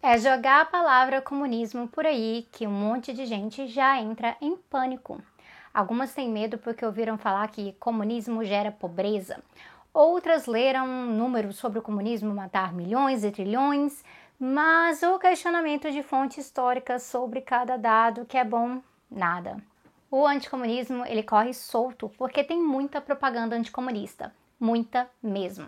É jogar a palavra comunismo por aí que um monte de gente já entra em pânico. Algumas têm medo porque ouviram falar que comunismo gera pobreza. Outras leram números sobre o comunismo matar milhões e trilhões, mas o questionamento de fontes históricas sobre cada dado que é bom, nada. O anticomunismo ele corre solto porque tem muita propaganda anticomunista, muita mesmo.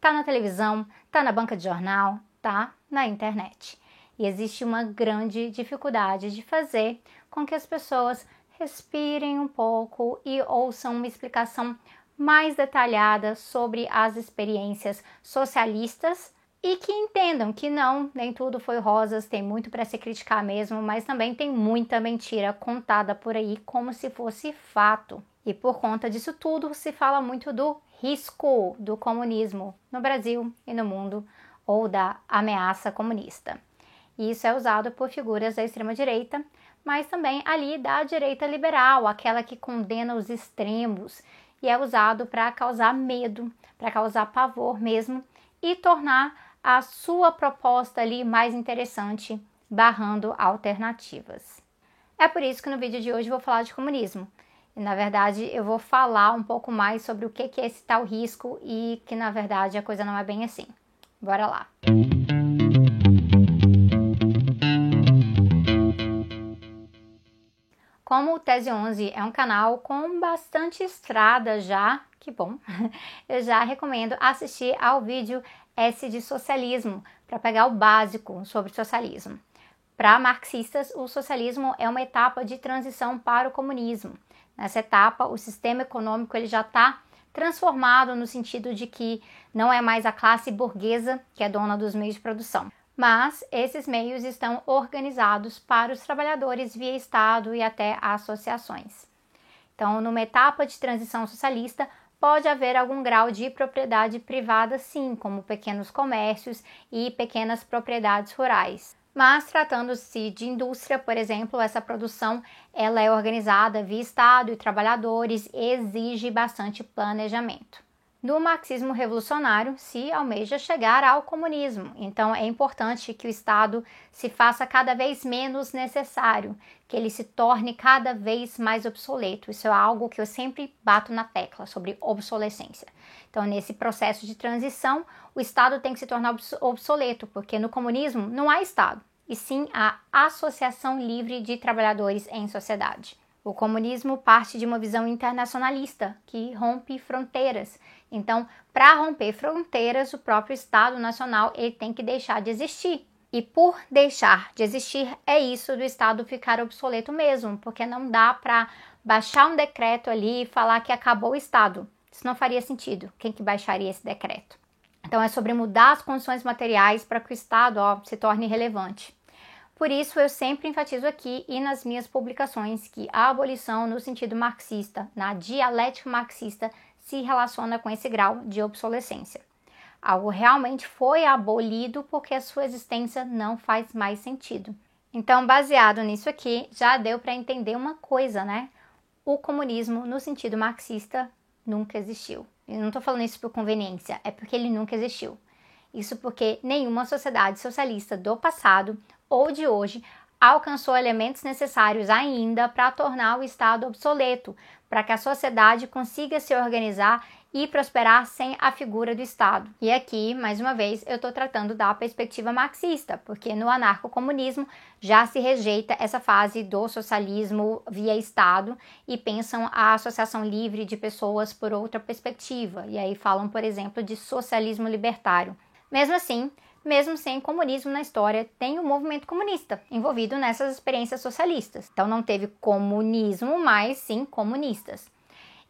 Tá na televisão, tá na banca de jornal, tá na internet. E existe uma grande dificuldade de fazer com que as pessoas respirem um pouco e ouçam uma explicação mais detalhada sobre as experiências socialistas e que entendam que não, nem tudo foi rosas, tem muito para se criticar mesmo, mas também tem muita mentira contada por aí como se fosse fato. E por conta disso tudo, se fala muito do risco do comunismo no Brasil e no mundo ou da ameaça comunista. E isso é usado por figuras da extrema-direita, mas também ali da direita liberal, aquela que condena os extremos, e é usado para causar medo, para causar pavor mesmo e tornar a sua proposta ali mais interessante, barrando alternativas. É por isso que no vídeo de hoje eu vou falar de comunismo. E, na verdade, eu vou falar um pouco mais sobre o que é esse tal risco e que, na verdade, a coisa não é bem assim. Bora lá! Como o Tese 11 é um canal com bastante estrada já, que bom, eu já recomendo assistir ao vídeo S de Socialismo, para pegar o básico sobre socialismo. Para marxistas, o socialismo é uma etapa de transição para o comunismo. Nessa etapa, o sistema econômico ele já está transformado no sentido de que não é mais a classe burguesa que é dona dos meios de produção, mas esses meios estão organizados para os trabalhadores via Estado e até associações. Então, numa etapa de transição socialista, pode haver algum grau de propriedade privada, sim, como pequenos comércios e pequenas propriedades rurais. Mas tratando-se de indústria, por exemplo, essa produção ela é organizada via Estado e trabalhadores exige bastante planejamento. No marxismo revolucionário se almeja chegar ao comunismo, então é importante que o Estado se faça cada vez menos necessário, que ele se torne cada vez mais obsoleto. Isso é algo que eu sempre bato na tecla sobre obsolescência. Então, nesse processo de transição, o Estado tem que se tornar obsoleto, porque no comunismo não há Estado e sim a Associação Livre de Trabalhadores em Sociedade. O comunismo parte de uma visão internacionalista que rompe fronteiras. Então, para romper fronteiras, o próprio Estado Nacional ele tem que deixar de existir. E por deixar de existir, é isso do Estado ficar obsoleto mesmo, porque não dá para baixar um decreto ali e falar que acabou o Estado. Isso não faria sentido. Quem que baixaria esse decreto? Então é sobre mudar as condições materiais para que o Estado ó, se torne relevante. Por isso, eu sempre enfatizo aqui e nas minhas publicações que a abolição, no sentido marxista, na dialética marxista, se relaciona com esse grau de obsolescência. Algo realmente foi abolido porque a sua existência não faz mais sentido. Então, baseado nisso aqui, já deu para entender uma coisa, né? O comunismo, no sentido marxista, nunca existiu. Eu não estou falando isso por conveniência, é porque ele nunca existiu. Isso porque nenhuma sociedade socialista do passado ou de hoje alcançou elementos necessários ainda para tornar o Estado obsoleto, para que a sociedade consiga se organizar e prosperar sem a figura do Estado. E aqui, mais uma vez, eu estou tratando da perspectiva marxista, porque no anarcocomunismo já se rejeita essa fase do socialismo via Estado e pensam a associação livre de pessoas por outra perspectiva, e aí falam, por exemplo, de socialismo libertário. Mesmo assim, mesmo sem comunismo na história, tem o movimento comunista envolvido nessas experiências socialistas. Então não teve comunismo, mas sim comunistas.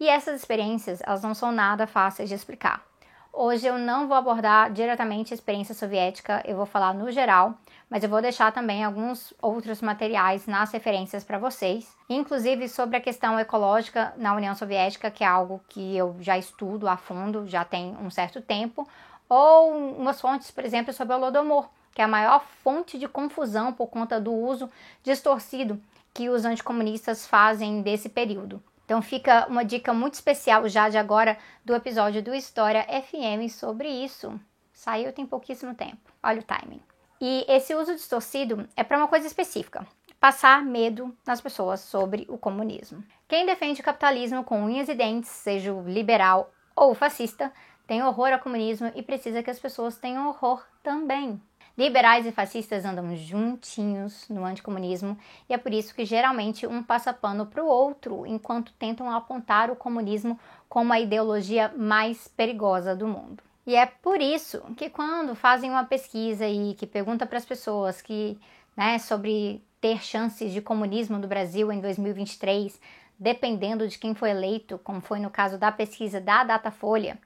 E essas experiências, elas não são nada fáceis de explicar. Hoje eu não vou abordar diretamente a experiência soviética, eu vou falar no geral, mas eu vou deixar também alguns outros materiais nas referências para vocês, inclusive sobre a questão ecológica na União Soviética, que é algo que eu já estudo a fundo, já tem um certo tempo, ou umas fontes, por exemplo, sobre o Holodomor, que é a maior fonte de confusão por conta do uso distorcido que os anticomunistas fazem desse período. Então fica uma dica muito especial já de agora do episódio do História FM sobre isso. Saiu tem pouquíssimo tempo. Olha o timing. E esse uso distorcido é para uma coisa específica: passar medo nas pessoas sobre o comunismo. Quem defende o capitalismo com unhas e dentes, seja liberal ou fascista, tem horror ao comunismo e precisa que as pessoas tenham horror também. Liberais e fascistas andam juntinhos no anticomunismo e é por isso que geralmente um passa pano para o outro enquanto tentam apontar o comunismo como a ideologia mais perigosa do mundo. E é por isso que quando fazem uma pesquisa e que pergunta para as pessoas que, né, sobre ter chances de comunismo no Brasil em 2023, dependendo de quem foi eleito, como foi no caso da pesquisa da Datafolha,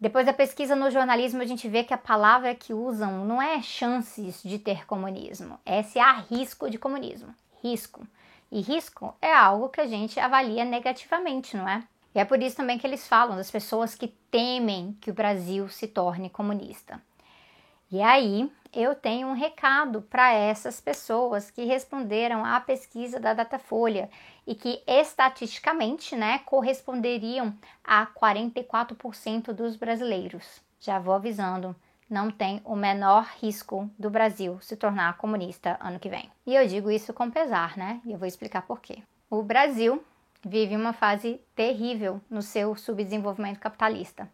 depois da pesquisa no jornalismo, a gente vê que a palavra que usam não é chances de ter comunismo, é se há risco de comunismo. Risco. E risco é algo que a gente avalia negativamente, não é? E é por isso também que eles falam das pessoas que temem que o Brasil se torne comunista. E aí, eu tenho um recado para essas pessoas que responderam à pesquisa da Datafolha e que estatisticamente, né, corresponderiam a 44% dos brasileiros. Já vou avisando, não tem o menor risco do Brasil se tornar comunista ano que vem. E eu digo isso com pesar, né? E eu vou explicar por quê. O Brasil vive uma fase terrível no seu subdesenvolvimento capitalista.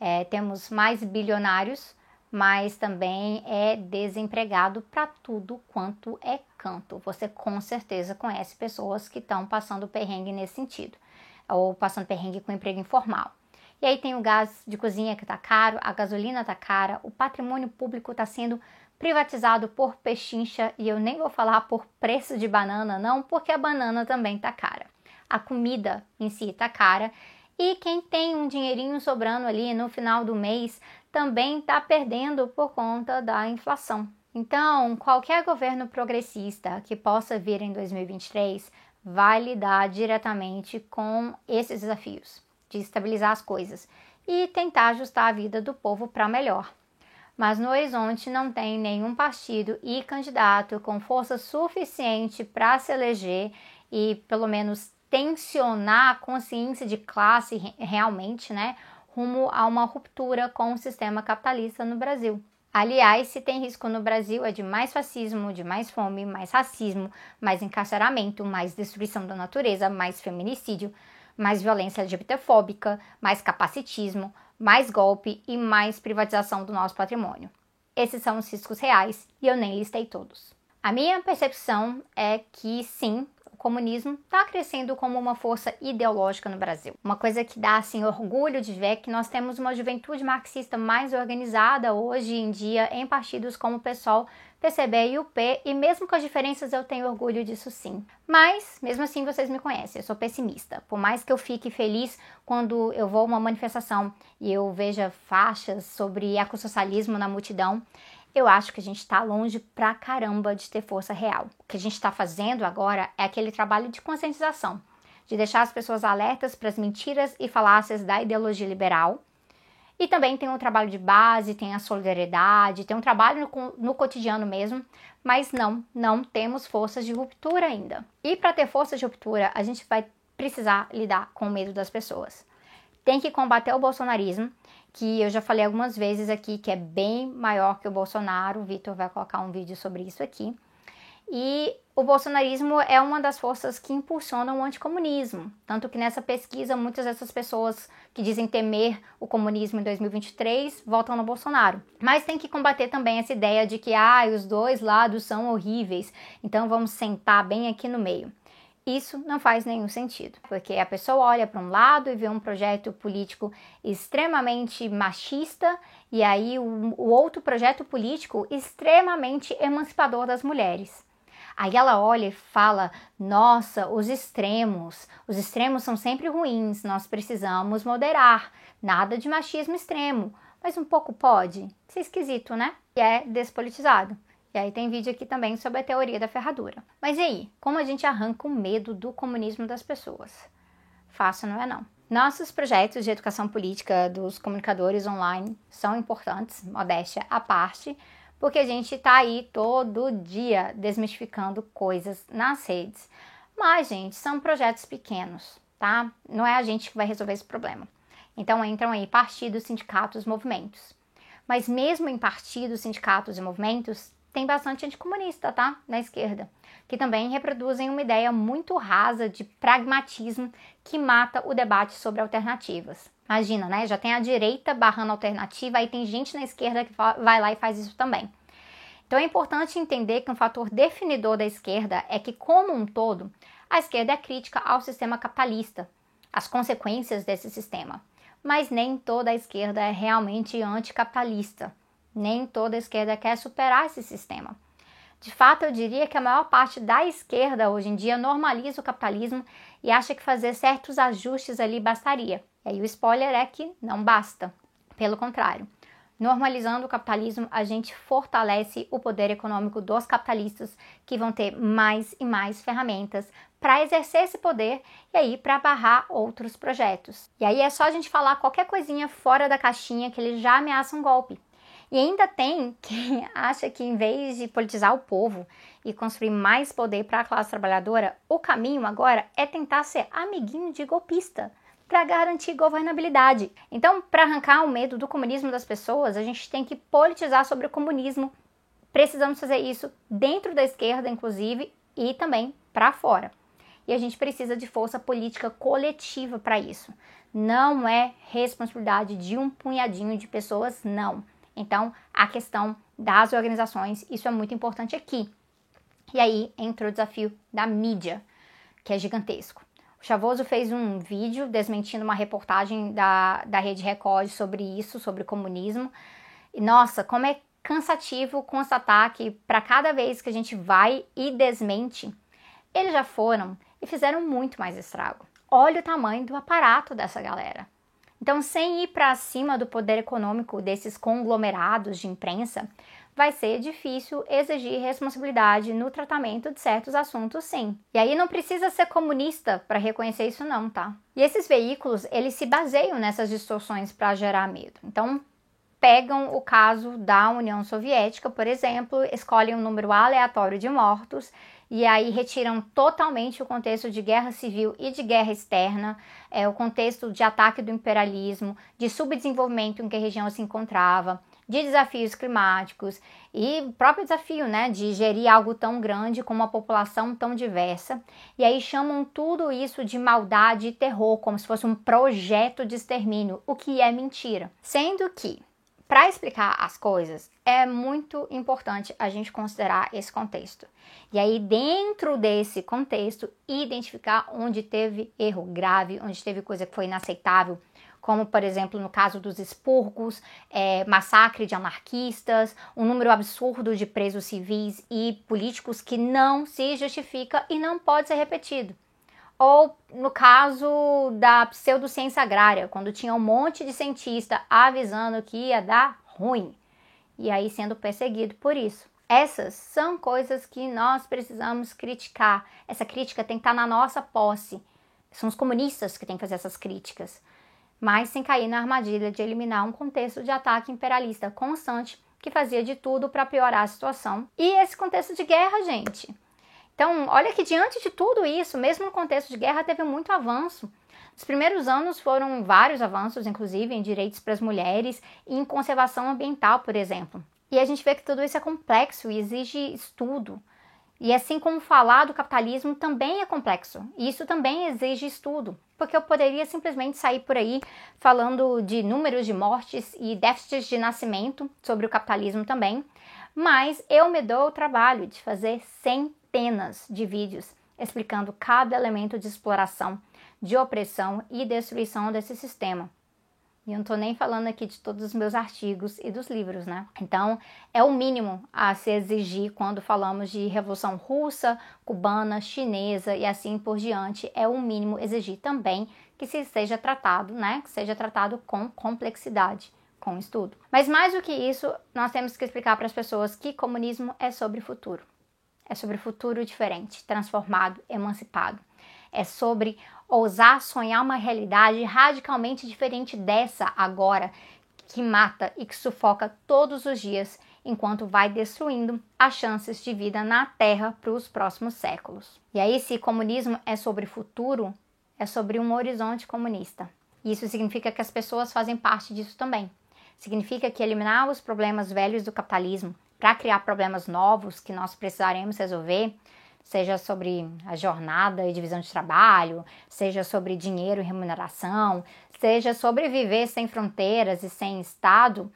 É, temos mais bilionários mas também é desempregado para tudo quanto é canto. Você com certeza conhece pessoas que estão passando perrengue nesse sentido, ou passando perrengue com emprego informal. E aí tem o gás de cozinha que está caro, a gasolina está cara, o patrimônio público está sendo privatizado por pechincha e eu nem vou falar por preço de banana não, porque a banana também está cara. A comida em si está cara e quem tem um dinheirinho sobrando ali no final do mês também está perdendo por conta da inflação. Então, qualquer governo progressista que possa vir em 2023 vai lidar diretamente com esses desafios de estabilizar as coisas e tentar ajustar a vida do povo para melhor. Mas no horizonte não tem nenhum partido e candidato com força suficiente para se eleger e pelo menos tensionar a consciência de classe realmente, né? rumo a uma ruptura com o sistema capitalista no Brasil. Aliás, se tem risco no Brasil é de mais fascismo, de mais fome, mais racismo, mais encarceramento, mais destruição da natureza, mais feminicídio, mais violência LGBTfóbica, mais capacitismo, mais golpe e mais privatização do nosso patrimônio. Esses são os riscos reais e eu nem listei todos. A minha percepção é que sim, comunismo está crescendo como uma força ideológica no Brasil. Uma coisa que dá assim orgulho de ver que nós temos uma juventude marxista mais organizada hoje em dia em partidos como o PSOL, PCB e UP, e mesmo com as diferenças eu tenho orgulho disso sim. Mas, mesmo assim, vocês me conhecem, eu sou pessimista. Por mais que eu fique feliz quando eu vou a uma manifestação e eu veja faixas sobre ecossocialismo na multidão, eu acho que a gente está longe pra caramba de ter força real. O que a gente está fazendo agora é aquele trabalho de conscientização, de deixar as pessoas alertas para as mentiras e falácias da ideologia liberal. E também tem um trabalho de base, tem a solidariedade, tem um trabalho no, no cotidiano mesmo, mas não, não temos forças de ruptura ainda. E para ter força de ruptura, a gente vai precisar lidar com o medo das pessoas. Tem que combater o bolsonarismo, que eu já falei algumas vezes aqui, que é bem maior que o Bolsonaro. O Vitor vai colocar um vídeo sobre isso aqui. E o bolsonarismo é uma das forças que impulsionam o anticomunismo. Tanto que nessa pesquisa, muitas dessas pessoas que dizem temer o comunismo em 2023 votam no Bolsonaro. Mas tem que combater também essa ideia de que ah, os dois lados são horríveis, então vamos sentar bem aqui no meio. Isso não faz nenhum sentido, porque a pessoa olha para um lado e vê um projeto político extremamente machista e aí o, o outro projeto político extremamente emancipador das mulheres. Aí ela olha e fala: Nossa, os extremos, os extremos são sempre ruins, nós precisamos moderar, nada de machismo extremo, mas um pouco pode. Isso é esquisito, né? E é despolitizado. E aí tem vídeo aqui também sobre a teoria da ferradura. Mas e aí, como a gente arranca o medo do comunismo das pessoas? Fácil não é não. Nossos projetos de educação política dos comunicadores online são importantes, modéstia à parte, porque a gente está aí todo dia desmistificando coisas nas redes. Mas, gente, são projetos pequenos, tá? Não é a gente que vai resolver esse problema. Então entram aí partidos, sindicatos, movimentos. Mas mesmo em partidos, sindicatos e movimentos, tem bastante anticomunista, tá? Na esquerda, que também reproduzem uma ideia muito rasa de pragmatismo que mata o debate sobre alternativas. Imagina, né? Já tem a direita barrando alternativa, aí tem gente na esquerda que vai lá e faz isso também. Então é importante entender que um fator definidor da esquerda é que, como um todo, a esquerda é crítica ao sistema capitalista, as consequências desse sistema. Mas nem toda a esquerda é realmente anticapitalista. Nem toda esquerda quer superar esse sistema. De fato, eu diria que a maior parte da esquerda hoje em dia normaliza o capitalismo e acha que fazer certos ajustes ali bastaria. E aí o spoiler é que não basta. Pelo contrário, normalizando o capitalismo, a gente fortalece o poder econômico dos capitalistas, que vão ter mais e mais ferramentas para exercer esse poder e aí para barrar outros projetos. E aí é só a gente falar qualquer coisinha fora da caixinha que eles já ameaçam um golpe. E ainda tem quem acha que, em vez de politizar o povo e construir mais poder para a classe trabalhadora, o caminho agora é tentar ser amiguinho de golpista para garantir governabilidade. Então, para arrancar o medo do comunismo das pessoas, a gente tem que politizar sobre o comunismo. Precisamos fazer isso dentro da esquerda, inclusive, e também para fora. E a gente precisa de força política coletiva para isso. Não é responsabilidade de um punhadinho de pessoas, não. Então, a questão das organizações, isso é muito importante aqui. E aí entra o desafio da mídia, que é gigantesco. O Chavoso fez um vídeo desmentindo uma reportagem da, da Rede Record sobre isso, sobre comunismo. E nossa, como é cansativo constatar que para cada vez que a gente vai e desmente, eles já foram e fizeram muito mais estrago. Olha o tamanho do aparato dessa galera. Então, sem ir para cima do poder econômico desses conglomerados de imprensa, vai ser difícil exigir responsabilidade no tratamento de certos assuntos, sim. E aí não precisa ser comunista para reconhecer isso não, tá? E esses veículos, eles se baseiam nessas distorções para gerar medo. Então, pegam o caso da União Soviética, por exemplo, escolhem um número aleatório de mortos e aí retiram totalmente o contexto de guerra civil e de guerra externa, é, o contexto de ataque do imperialismo, de subdesenvolvimento em que a região se encontrava, de desafios climáticos e o próprio desafio né, de gerir algo tão grande com uma população tão diversa. E aí chamam tudo isso de maldade e terror, como se fosse um projeto de extermínio, o que é mentira. Sendo que para explicar as coisas, é muito importante a gente considerar esse contexto. E aí, dentro desse contexto, identificar onde teve erro grave, onde teve coisa que foi inaceitável, como, por exemplo, no caso dos expurgos, é, massacre de anarquistas, um número absurdo de presos civis e políticos que não se justifica e não pode ser repetido. Ou no caso da pseudociência agrária, quando tinha um monte de cientista avisando que ia dar ruim e aí sendo perseguido por isso. Essas são coisas que nós precisamos criticar. Essa crítica tem que estar na nossa posse. São os comunistas que têm que fazer essas críticas, mas sem cair na armadilha de eliminar um contexto de ataque imperialista constante que fazia de tudo para piorar a situação. E esse contexto de guerra, gente, então, olha que diante de tudo isso, mesmo no contexto de guerra, teve muito avanço. Os primeiros anos foram vários avanços, inclusive em direitos para as mulheres e em conservação ambiental, por exemplo. E a gente vê que tudo isso é complexo e exige estudo. E assim como falar do capitalismo também é complexo, e isso também exige estudo, porque eu poderia simplesmente sair por aí falando de números de mortes e déficits de nascimento sobre o capitalismo também, mas eu me dou o trabalho de fazer 100 centenas de vídeos explicando cada elemento de exploração, de opressão e destruição desse sistema. E eu não estou nem falando aqui de todos os meus artigos e dos livros, né? Então, é o mínimo a se exigir quando falamos de Revolução Russa, Cubana, Chinesa e assim por diante. É o mínimo exigir também que se seja tratado, né? Que seja tratado com complexidade, com estudo. Mas mais do que isso, nós temos que explicar para as pessoas que comunismo é sobre futuro. É sobre futuro diferente, transformado, emancipado. É sobre ousar sonhar uma realidade radicalmente diferente dessa agora, que mata e que sufoca todos os dias enquanto vai destruindo as chances de vida na Terra para os próximos séculos. E aí, se comunismo é sobre futuro, é sobre um horizonte comunista. Isso significa que as pessoas fazem parte disso também. significa que eliminar os problemas velhos do capitalismo para criar problemas novos que nós precisaremos resolver, seja sobre a jornada e divisão de trabalho, seja sobre dinheiro e remuneração, seja sobre viver sem fronteiras e sem Estado,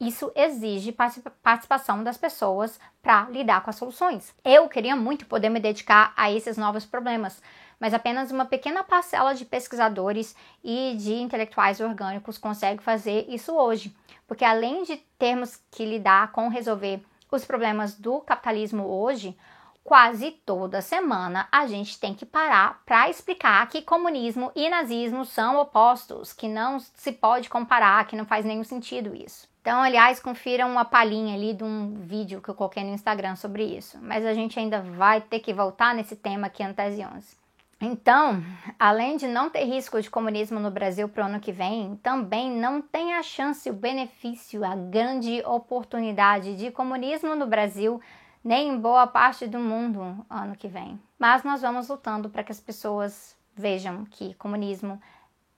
isso exige participação das pessoas para lidar com as soluções. Eu queria muito poder me dedicar a esses novos problemas, mas apenas uma pequena parcela de pesquisadores e de intelectuais orgânicos consegue fazer isso hoje, porque além de termos que lidar com resolver os problemas do capitalismo hoje, quase toda semana a gente tem que parar para explicar que comunismo e nazismo são opostos, que não se pode comparar, que não faz nenhum sentido isso. Então, aliás, confiram uma palhinha ali de um vídeo que eu coloquei no Instagram sobre isso. Mas a gente ainda vai ter que voltar nesse tema aqui em Tese 11. Então, além de não ter risco de comunismo no Brasil para o ano que vem, também não tem a chance, o benefício, a grande oportunidade de comunismo no Brasil, nem em boa parte do mundo ano que vem. Mas nós vamos lutando para que as pessoas vejam que comunismo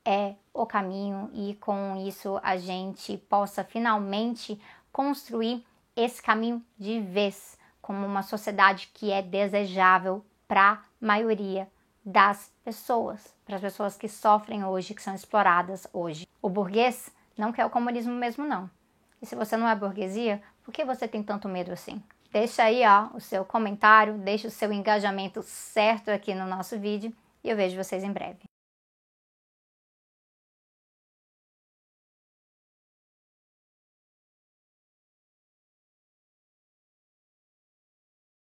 é o caminho e com isso a gente possa finalmente construir esse caminho de vez como uma sociedade que é desejável para a maioria das pessoas, para as pessoas que sofrem hoje, que são exploradas hoje. O burguês não quer o comunismo mesmo, não. E se você não é burguesia, por que você tem tanto medo assim? Deixa aí ó, o seu comentário, deixa o seu engajamento certo aqui no nosso vídeo e eu vejo vocês em breve.